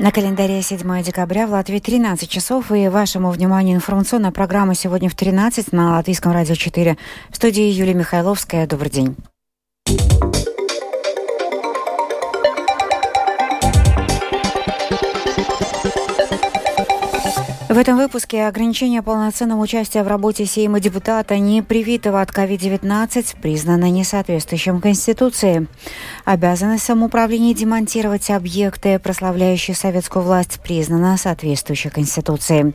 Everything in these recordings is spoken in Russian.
На календаре 7 декабря в Латвии 13 часов и вашему вниманию информационная программа сегодня в 13 на Латвийском радио 4. В студии Юлия Михайловская. Добрый день. В этом выпуске ограничение полноценного участия в работе Сейма депутата, не привитого от COVID-19, признано несоответствующим Конституции. Обязанность самоуправления демонтировать объекты, прославляющие советскую власть, признана соответствующей Конституции.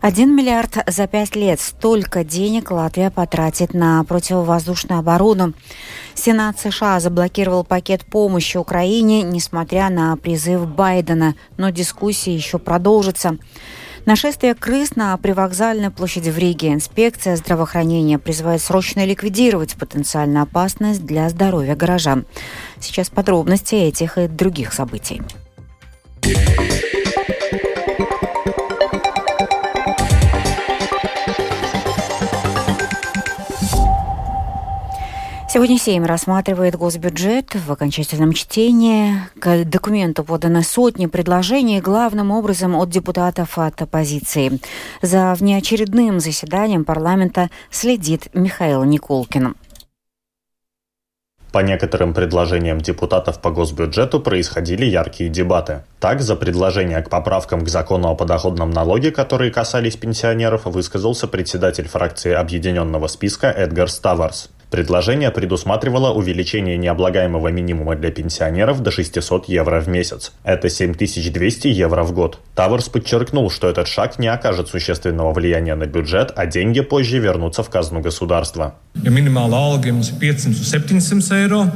Один миллиард за пять лет. Столько денег Латвия потратит на противовоздушную оборону. Сенат США заблокировал пакет помощи Украине, несмотря на призыв Байдена, но дискуссии еще продолжатся. Нашествие крыс на привокзальной площади в Риге. Инспекция здравоохранения призывает срочно ликвидировать потенциальную опасность для здоровья горожан. Сейчас подробности этих и других событий. Сегодня Сейм рассматривает госбюджет в окончательном чтении. К документу поданы сотни предложений, главным образом от депутатов от оппозиции. За внеочередным заседанием парламента следит Михаил Николкин. По некоторым предложениям депутатов по госбюджету происходили яркие дебаты. Так, за предложение к поправкам к закону о подоходном налоге, которые касались пенсионеров, высказался председатель фракции объединенного списка Эдгар Ставарс. Предложение предусматривало увеличение необлагаемого минимума для пенсионеров до 600 евро в месяц. Это 7200 евро в год. Таворс подчеркнул, что этот шаг не окажет существенного влияния на бюджет, а деньги позже вернутся в казну государства.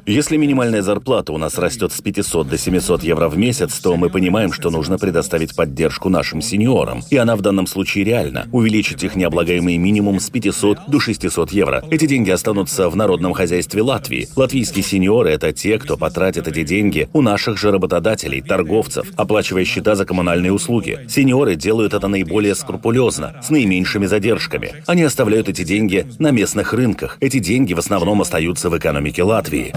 Если минимальная зарплата у нас растет с 500 до 700 евро в месяц, то мы понимаем, что нужно предоставить поддержку нашим сеньорам. И она в данном случае реальна. Увеличить их необлагаемый минимум с 500 до 600 евро. Эти деньги останутся в народном хозяйстве Латвии. Латвийские сеньоры – это те, кто потратит эти деньги у наших же работодателей, торговцев, оплачивая счета за коммунальные услуги. Сеньоры делают это наиболее скрупулезно, с наименьшими задержками. Они оставляют эти деньги на местных рынках. Эти деньги в основном остаются в экономике Латвии.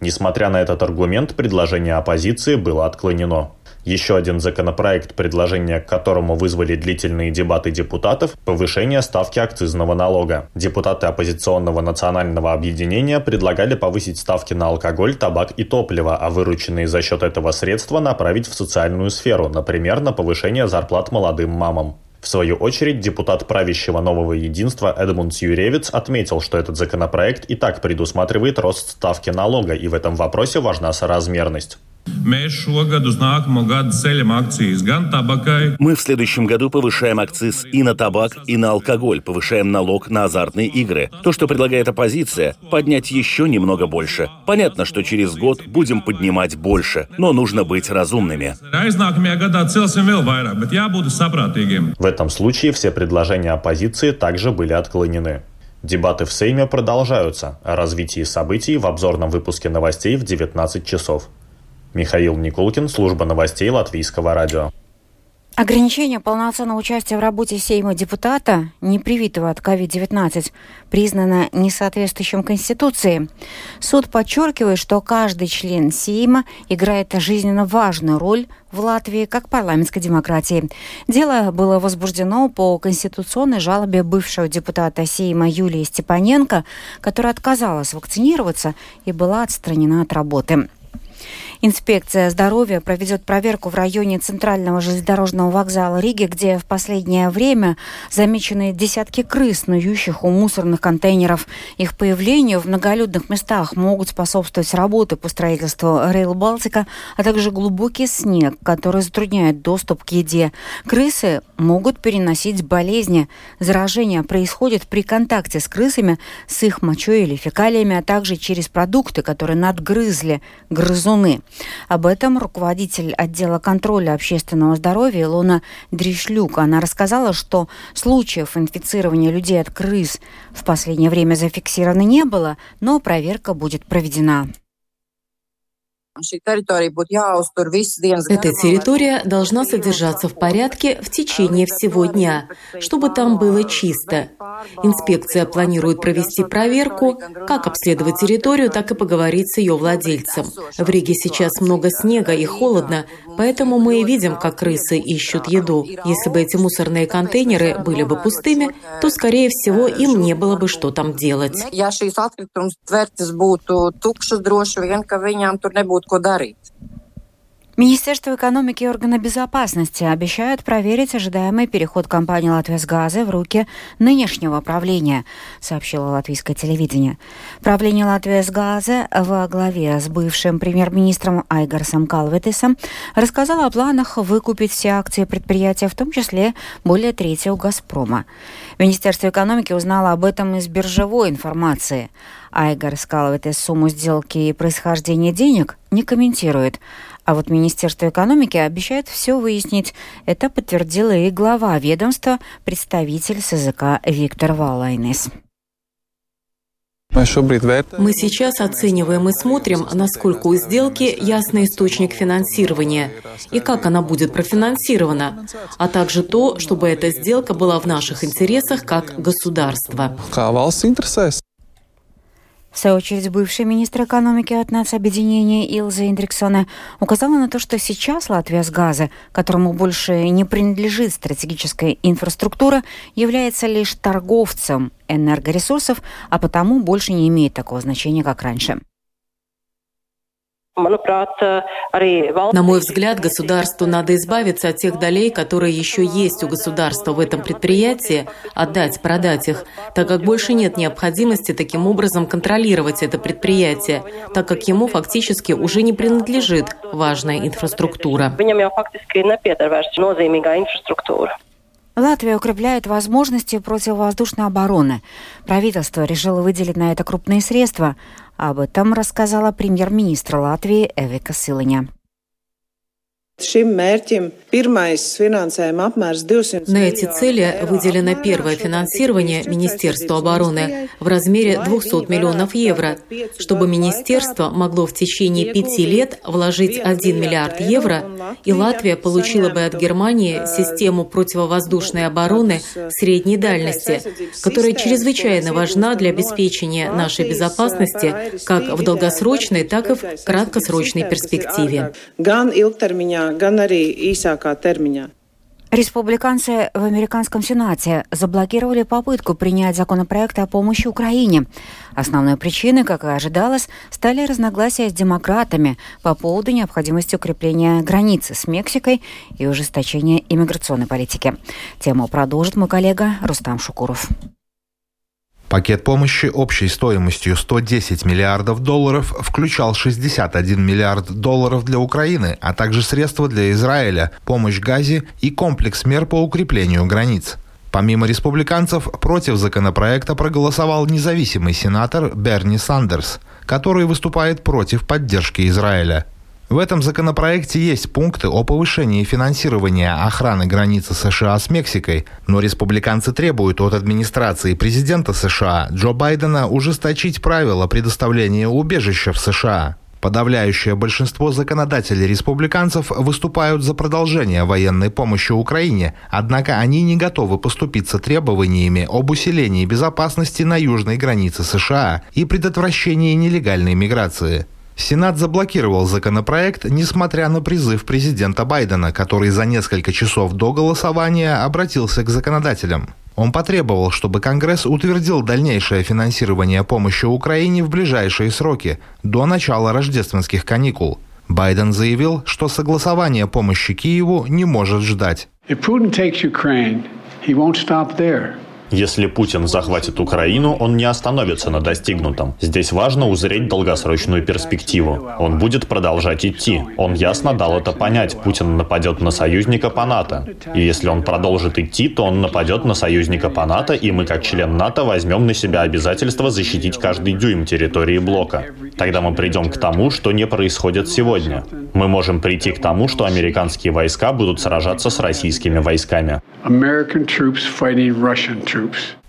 Несмотря на этот аргумент, предложение оппозиции было отклонено. Еще один законопроект, предложение к которому вызвали длительные дебаты депутатов – повышение ставки акцизного налога. Депутаты оппозиционного национального объединения предлагали повысить ставки на алкоголь, табак и топливо, а вырученные за счет этого средства направить в социальную сферу, например, на повышение зарплат молодым мамам. В свою очередь, депутат правящего нового единства Эдмунд Юревец отметил, что этот законопроект и так предусматривает рост ставки налога, и в этом вопросе важна соразмерность. Мы в следующем году повышаем акциз и на табак, и на алкоголь, повышаем налог на азартные игры. То, что предлагает оппозиция, поднять еще немного больше. Понятно, что через год будем поднимать больше, но нужно быть разумными. В этом случае все предложения оппозиции также были отклонены. Дебаты в Сейме продолжаются. О развитии событий в обзорном выпуске новостей в 19 часов. Михаил Никулкин, служба новостей Латвийского радио. Ограничение полноценного участия в работе Сейма депутата, не привитого от COVID-19, признано несоответствующим Конституции. Суд подчеркивает, что каждый член Сейма играет жизненно важную роль в Латвии как парламентской демократии. Дело было возбуждено по конституционной жалобе бывшего депутата Сейма Юлии Степаненко, которая отказалась вакцинироваться и была отстранена от работы. Инспекция здоровья проведет проверку в районе центрального железнодорожного вокзала Риги, где в последнее время замечены десятки крыс, снующих у мусорных контейнеров. Их появлению в многолюдных местах могут способствовать работы по строительству Рейл Балтика, а также глубокий снег, который затрудняет доступ к еде. Крысы могут переносить болезни. Заражение происходит при контакте с крысами, с их мочой или фекалиями, а также через продукты, которые надгрызли грызуны. Об этом руководитель отдела контроля общественного здоровья Илона Дришлюк. Она рассказала, что случаев инфицирования людей от крыс в последнее время зафиксировано не было, но проверка будет проведена. Эта территория должна содержаться в порядке в течение всего дня, чтобы там было чисто. Инспекция планирует провести проверку, как обследовать территорию, так и поговорить с ее владельцем. В Риге сейчас много снега и холодно, поэтому мы и видим, как крысы ищут еду. Если бы эти мусорные контейнеры были бы пустыми, то, скорее всего, им не было бы что там делать. Министерство экономики и органы безопасности обещают проверить ожидаемый переход компании «Латвия с газа» в руки нынешнего правления, сообщило латвийское телевидение. Правление «Латвия с газа» во главе с бывшим премьер-министром Айгарсом Калветисом рассказало о планах выкупить все акции предприятия, в том числе более трети у «Газпрома». Министерство экономики узнало об этом из биржевой информации. Айгар Скалветис сумму сделки и происхождение денег не комментирует. А вот Министерство экономики обещает все выяснить. Это подтвердила и глава ведомства, представитель СЗК Виктор Валайнес. Мы сейчас оцениваем и смотрим, насколько у сделки ясный источник финансирования и как она будет профинансирована, а также то, чтобы эта сделка была в наших интересах как государства. В свою очередь, бывший министр экономики от нацобъединения Илза Индриксона указала на то, что сейчас Латвия с газа, которому больше не принадлежит стратегическая инфраструктура, является лишь торговцем энергоресурсов, а потому больше не имеет такого значения, как раньше. На мой взгляд, государству надо избавиться от тех долей, которые еще есть у государства в этом предприятии, отдать, продать их, так как больше нет необходимости таким образом контролировать это предприятие, так как ему фактически уже не принадлежит важная инфраструктура. Латвия укрепляет возможности противовоздушной обороны. Правительство решило выделить на это крупные средства. Об этом рассказала премьер-министр Латвии Эвика Силаня. На эти цели выделено первое финансирование Министерству обороны в размере 200 миллионов евро, чтобы министерство могло в течение пяти лет вложить 1 миллиард евро, и Латвия получила бы от Германии систему противовоздушной обороны средней дальности, которая чрезвычайно важна для обеспечения нашей безопасности как в долгосрочной, так и в краткосрочной перспективе gan arī īsākā. Республиканцы в американском Сенате заблокировали попытку принять законопроект о помощи Украине. Основной причиной, как и ожидалось, стали разногласия с демократами по поводу необходимости укрепления границы с Мексикой и ужесточения иммиграционной политики. Тему продолжит мой коллега Рустам Шукуров. Пакет помощи общей стоимостью 110 миллиардов долларов включал 61 миллиард долларов для Украины, а также средства для Израиля, помощь Газе и комплекс мер по укреплению границ. Помимо республиканцев, против законопроекта проголосовал независимый сенатор Берни Сандерс, который выступает против поддержки Израиля. В этом законопроекте есть пункты о повышении финансирования охраны границы США с Мексикой, но республиканцы требуют от администрации президента США Джо Байдена ужесточить правила предоставления убежища в США. Подавляющее большинство законодателей республиканцев выступают за продолжение военной помощи Украине, однако они не готовы поступиться требованиями об усилении безопасности на южной границе США и предотвращении нелегальной миграции. Сенат заблокировал законопроект, несмотря на призыв президента Байдена, который за несколько часов до голосования обратился к законодателям. Он потребовал, чтобы Конгресс утвердил дальнейшее финансирование помощи Украине в ближайшие сроки, до начала рождественских каникул. Байден заявил, что согласование помощи Киеву не может ждать. Если Путин захватит Украину, он не остановится на достигнутом. Здесь важно узреть долгосрочную перспективу. Он будет продолжать идти. Он ясно дал это понять. Путин нападет на союзника по НАТО. И если он продолжит идти, то он нападет на союзника по НАТО, и мы как член НАТО возьмем на себя обязательство защитить каждый дюйм территории блока. Тогда мы придем к тому, что не происходит сегодня. Мы можем прийти к тому, что американские войска будут сражаться с российскими войсками.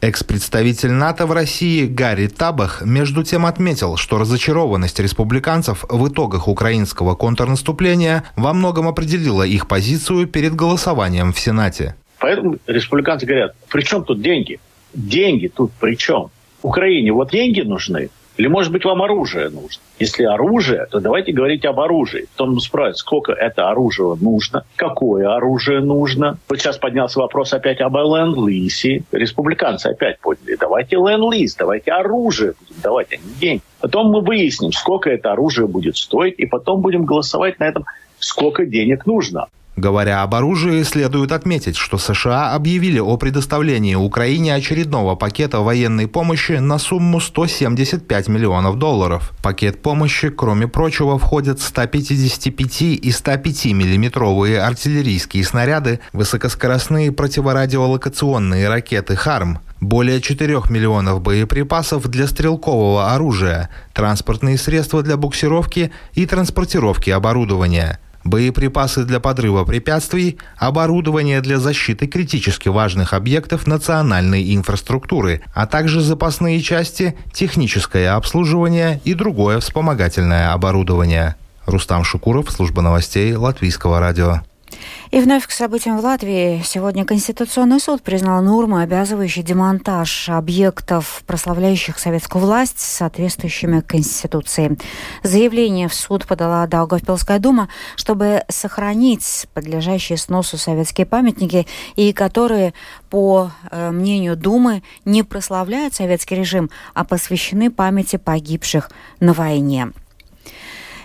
Экс-представитель НАТО в России Гарри Табах между тем отметил, что разочарованность республиканцев в итогах украинского контрнаступления во многом определила их позицию перед голосованием в Сенате. Поэтому республиканцы говорят, при чем тут деньги? Деньги тут при чем? Украине вот деньги нужны, или, может быть, вам оружие нужно? Если оружие, то давайте говорить об оружии. Потом спрашивают, сколько это оружие нужно, какое оружие нужно. Вот сейчас поднялся вопрос опять об ленд-лизе. Республиканцы опять подняли. Давайте ленд-лиз, давайте оружие будем давать, а не деньги. Потом мы выясним, сколько это оружие будет стоить, и потом будем голосовать на этом, сколько денег нужно. Говоря об оружии, следует отметить, что США объявили о предоставлении Украине очередного пакета военной помощи на сумму 175 миллионов долларов. Пакет помощи, кроме прочего, входят 155 и 105 миллиметровые артиллерийские снаряды, высокоскоростные противорадиолокационные ракеты «Харм», более 4 миллионов боеприпасов для стрелкового оружия, транспортные средства для буксировки и транспортировки оборудования – боеприпасы для подрыва препятствий, оборудование для защиты критически важных объектов национальной инфраструктуры, а также запасные части, техническое обслуживание и другое вспомогательное оборудование. Рустам Шукуров, служба новостей Латвийского радио. И вновь к событиям в Латвии. Сегодня Конституционный суд признал нормы, обязывающие демонтаж объектов, прославляющих советскую власть, соответствующими Конституции. Заявление в суд подала Даугавпилская дума, чтобы сохранить подлежащие сносу советские памятники и которые, по э, мнению Думы, не прославляют советский режим, а посвящены памяти погибших на войне.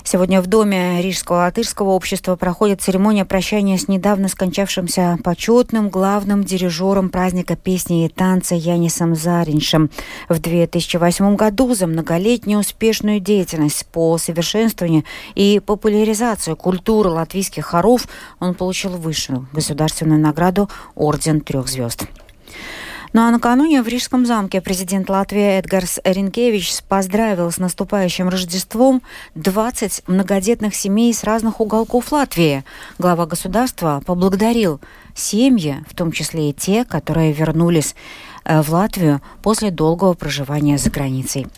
Сегодня в Доме Рижского латышского общества проходит церемония прощания с недавно скончавшимся почетным главным дирижером праздника песни и танца Янисом Зариншем. В 2008 году за многолетнюю успешную деятельность по совершенствованию и популяризацию культуры латвийских хоров он получил высшую государственную награду Орден трех звезд. Ну а накануне в Рижском замке президент Латвии Эдгарс Ренкевич поздравил с наступающим Рождеством 20 многодетных семей с разных уголков Латвии. Глава государства поблагодарил семьи, в том числе и те, которые вернулись э, в Латвию после долгого проживания за границей.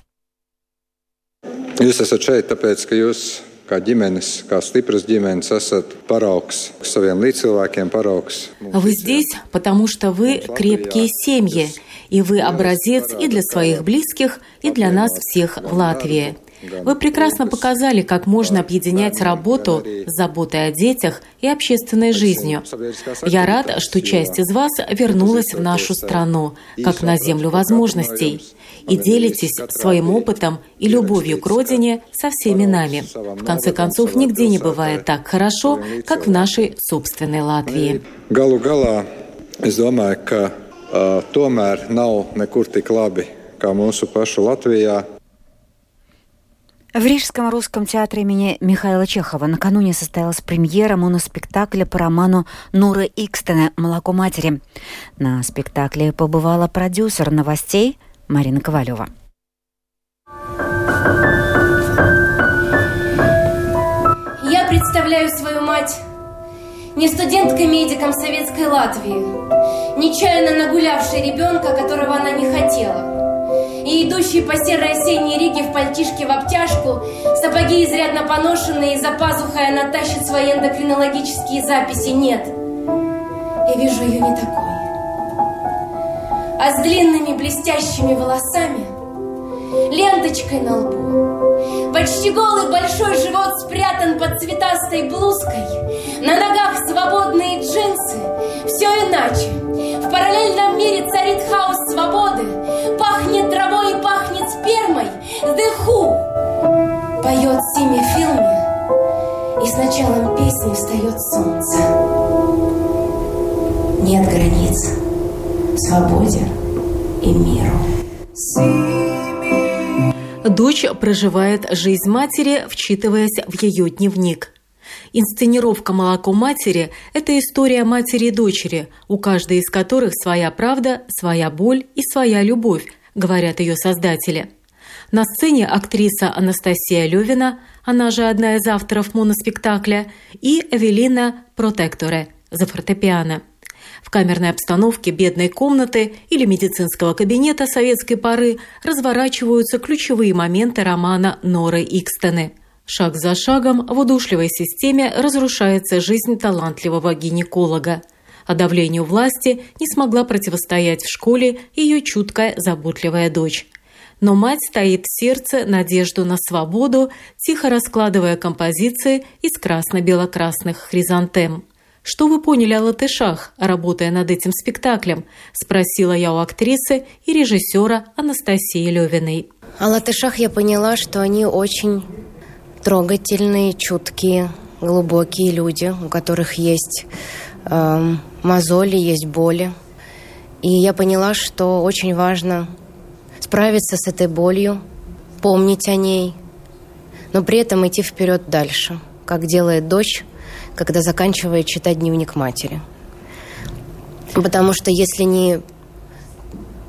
Kā ģimenes, kā stipras ģimenes esat paraugs saviem līdzcilvēkiem, paraugs. Вы здесь, потому что вы крепкие семьи, и вы образец и для своих близких, и для нас всех в Латвии. Вы прекрасно показали, как можно объединять работу с заботой о детях и общественной жизнью. Я рад, что часть из вас вернулась в нашу страну, как на землю возможностей, и делитесь своим опытом и любовью к родине со всеми нами. В конце концов, нигде не бывает так хорошо, как в нашей собственной Латвии. Galu galā es domāju, ka uh, tomēr nav nekur tik labi kā mūsu pašu Latvijā. В Рижском русском театре имени Михаила Чехова накануне состоялась премьера моноспектакля по роману Нуры Икстена «Молоко матери». На спектакле побывала продюсер новостей Марина Ковалева. Я представляю свою мать не студенткой-медиком Советской Латвии, нечаянно нагулявшей ребенка, которого она не хотела – и идущий по серой осенней Риге в пальтишке в обтяжку, сапоги изрядно поношенные, и за пазухой она тащит свои эндокринологические записи. Нет, я вижу ее не такой. А с длинными блестящими волосами, ленточкой на лбу, почти голый большой живот спрятан под цветастой блузкой, на ногах свободные джинсы, все иначе. В параллельном мире царит хаос свободы, пахнет травой и пахнет спермой, дыху. Поет Сими Филми, и с началом песни встает солнце. Нет границ свободе и миру. Дочь проживает жизнь матери, вчитываясь в ее дневник. Инсценировка «Молоко матери» – это история матери и дочери, у каждой из которых своя правда, своя боль и своя любовь, говорят ее создатели. На сцене актриса Анастасия Левина, она же одна из авторов моноспектакля, и Эвелина Протекторе за фортепиано. В камерной обстановке бедной комнаты или медицинского кабинета советской поры разворачиваются ключевые моменты романа Норы Икстены. Шаг за шагом в удушливой системе разрушается жизнь талантливого гинеколога – а давлению власти не смогла противостоять в школе ее чуткая, заботливая дочь. Но мать стоит в сердце надежду на свободу, тихо раскладывая композиции из красно-бело-красных хризантем. «Что вы поняли о латышах, работая над этим спектаклем?» – спросила я у актрисы и режиссера Анастасии Левиной. О латышах я поняла, что они очень трогательные, чуткие, глубокие люди, у которых есть э, мозоли, есть боли. И я поняла, что очень важно справиться с этой болью, помнить о ней, но при этом идти вперед дальше, как делает дочь, когда заканчивает читать дневник матери. Потому что если не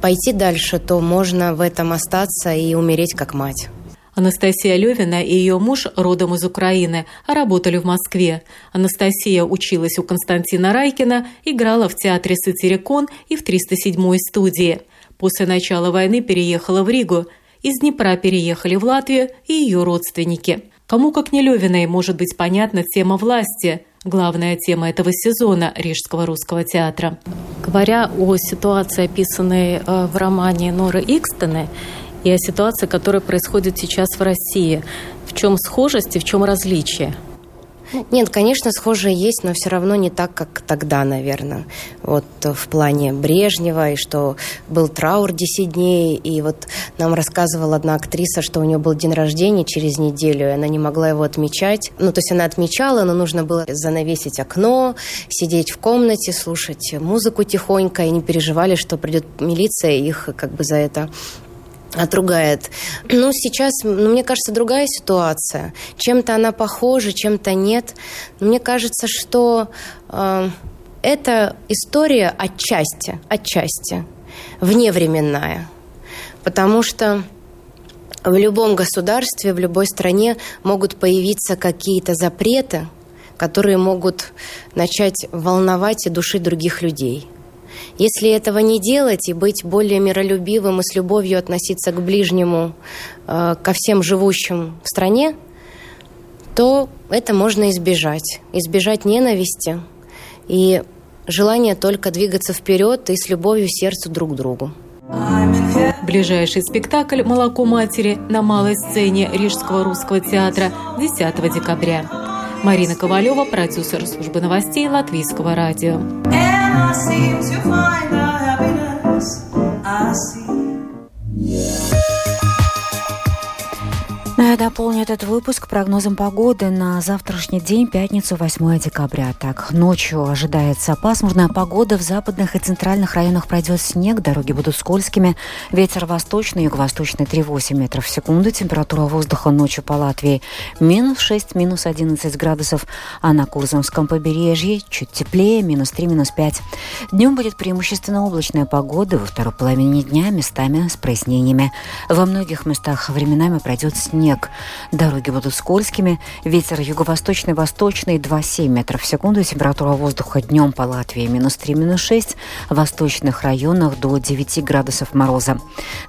пойти дальше, то можно в этом остаться и умереть как мать. Анастасия Левина и ее муж родом из Украины, работали в Москве. Анастасия училась у Константина Райкина, играла в театре «Сатирикон» и в 307-й студии. После начала войны переехала в Ригу. Из Днепра переехали в Латвию и ее родственники. Кому, как не Левиной, может быть понятна тема власти – главная тема этого сезона Рижского русского театра. Говоря о ситуации, описанной э, в романе Норы Икстены, и о ситуации, которая происходит сейчас в России. В чем схожесть и в чем различие? Нет, конечно, схожие есть, но все равно не так, как тогда, наверное. Вот в плане Брежнева, и что был траур 10 дней, и вот нам рассказывала одна актриса, что у нее был день рождения через неделю, и она не могла его отмечать. Ну, то есть она отмечала, но нужно было занавесить окно, сидеть в комнате, слушать музыку тихонько, и не переживали, что придет милиция, и их как бы за это отругает. Ну, сейчас, ну, мне кажется, другая ситуация. Чем-то она похожа, чем-то нет. Мне кажется, что э, эта история отчасти, отчасти вневременная. Потому что в любом государстве, в любой стране могут появиться какие-то запреты, которые могут начать волновать и душить других людей – если этого не делать и быть более миролюбивым и с любовью относиться к ближнему, э, ко всем живущим в стране, то это можно избежать. Избежать ненависти и желание только двигаться вперед и с любовью сердцу друг к другу. Ближайший спектакль «Молоко матери» на малой сцене Рижского русского театра 10 декабря. Марина Ковалева, продюсер службы новостей Латвийского радио. Seem to find the happiness I see. Дополню этот выпуск прогнозом погоды на завтрашний день, пятницу, 8 декабря. Так, ночью ожидается пасмурная погода. В западных и центральных районах пройдет снег, дороги будут скользкими. Ветер восточный, юго-восточный 3,8 метров в секунду. Температура воздуха ночью по Латвии минус 6, минус 11 градусов. А на Курзамском побережье чуть теплее, минус 3, минус 5. Днем будет преимущественно облачная погода. Во второй половине дня местами с прояснениями. Во многих местах временами пройдет снег Дороги будут скользкими. Ветер юго-восточный, восточный 2,7 метров в секунду. Температура воздуха днем по Латвии минус 3, минус 6. В восточных районах до 9 градусов мороза.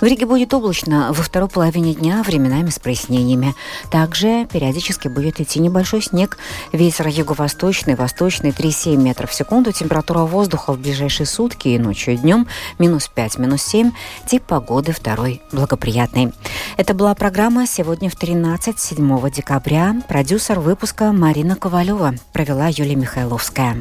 В Риге будет облачно во второй половине дня, временами с прояснениями. Также периодически будет идти небольшой снег. Ветер юго-восточный, восточный 3,7 метров в секунду. Температура воздуха в ближайшие сутки и ночью и днем минус 5, минус 7. Тип погоды второй благоприятный. Это была программа «Сегодня в 13 7 декабря продюсер выпуска Марина Ковалева провела Юлия Михайловская.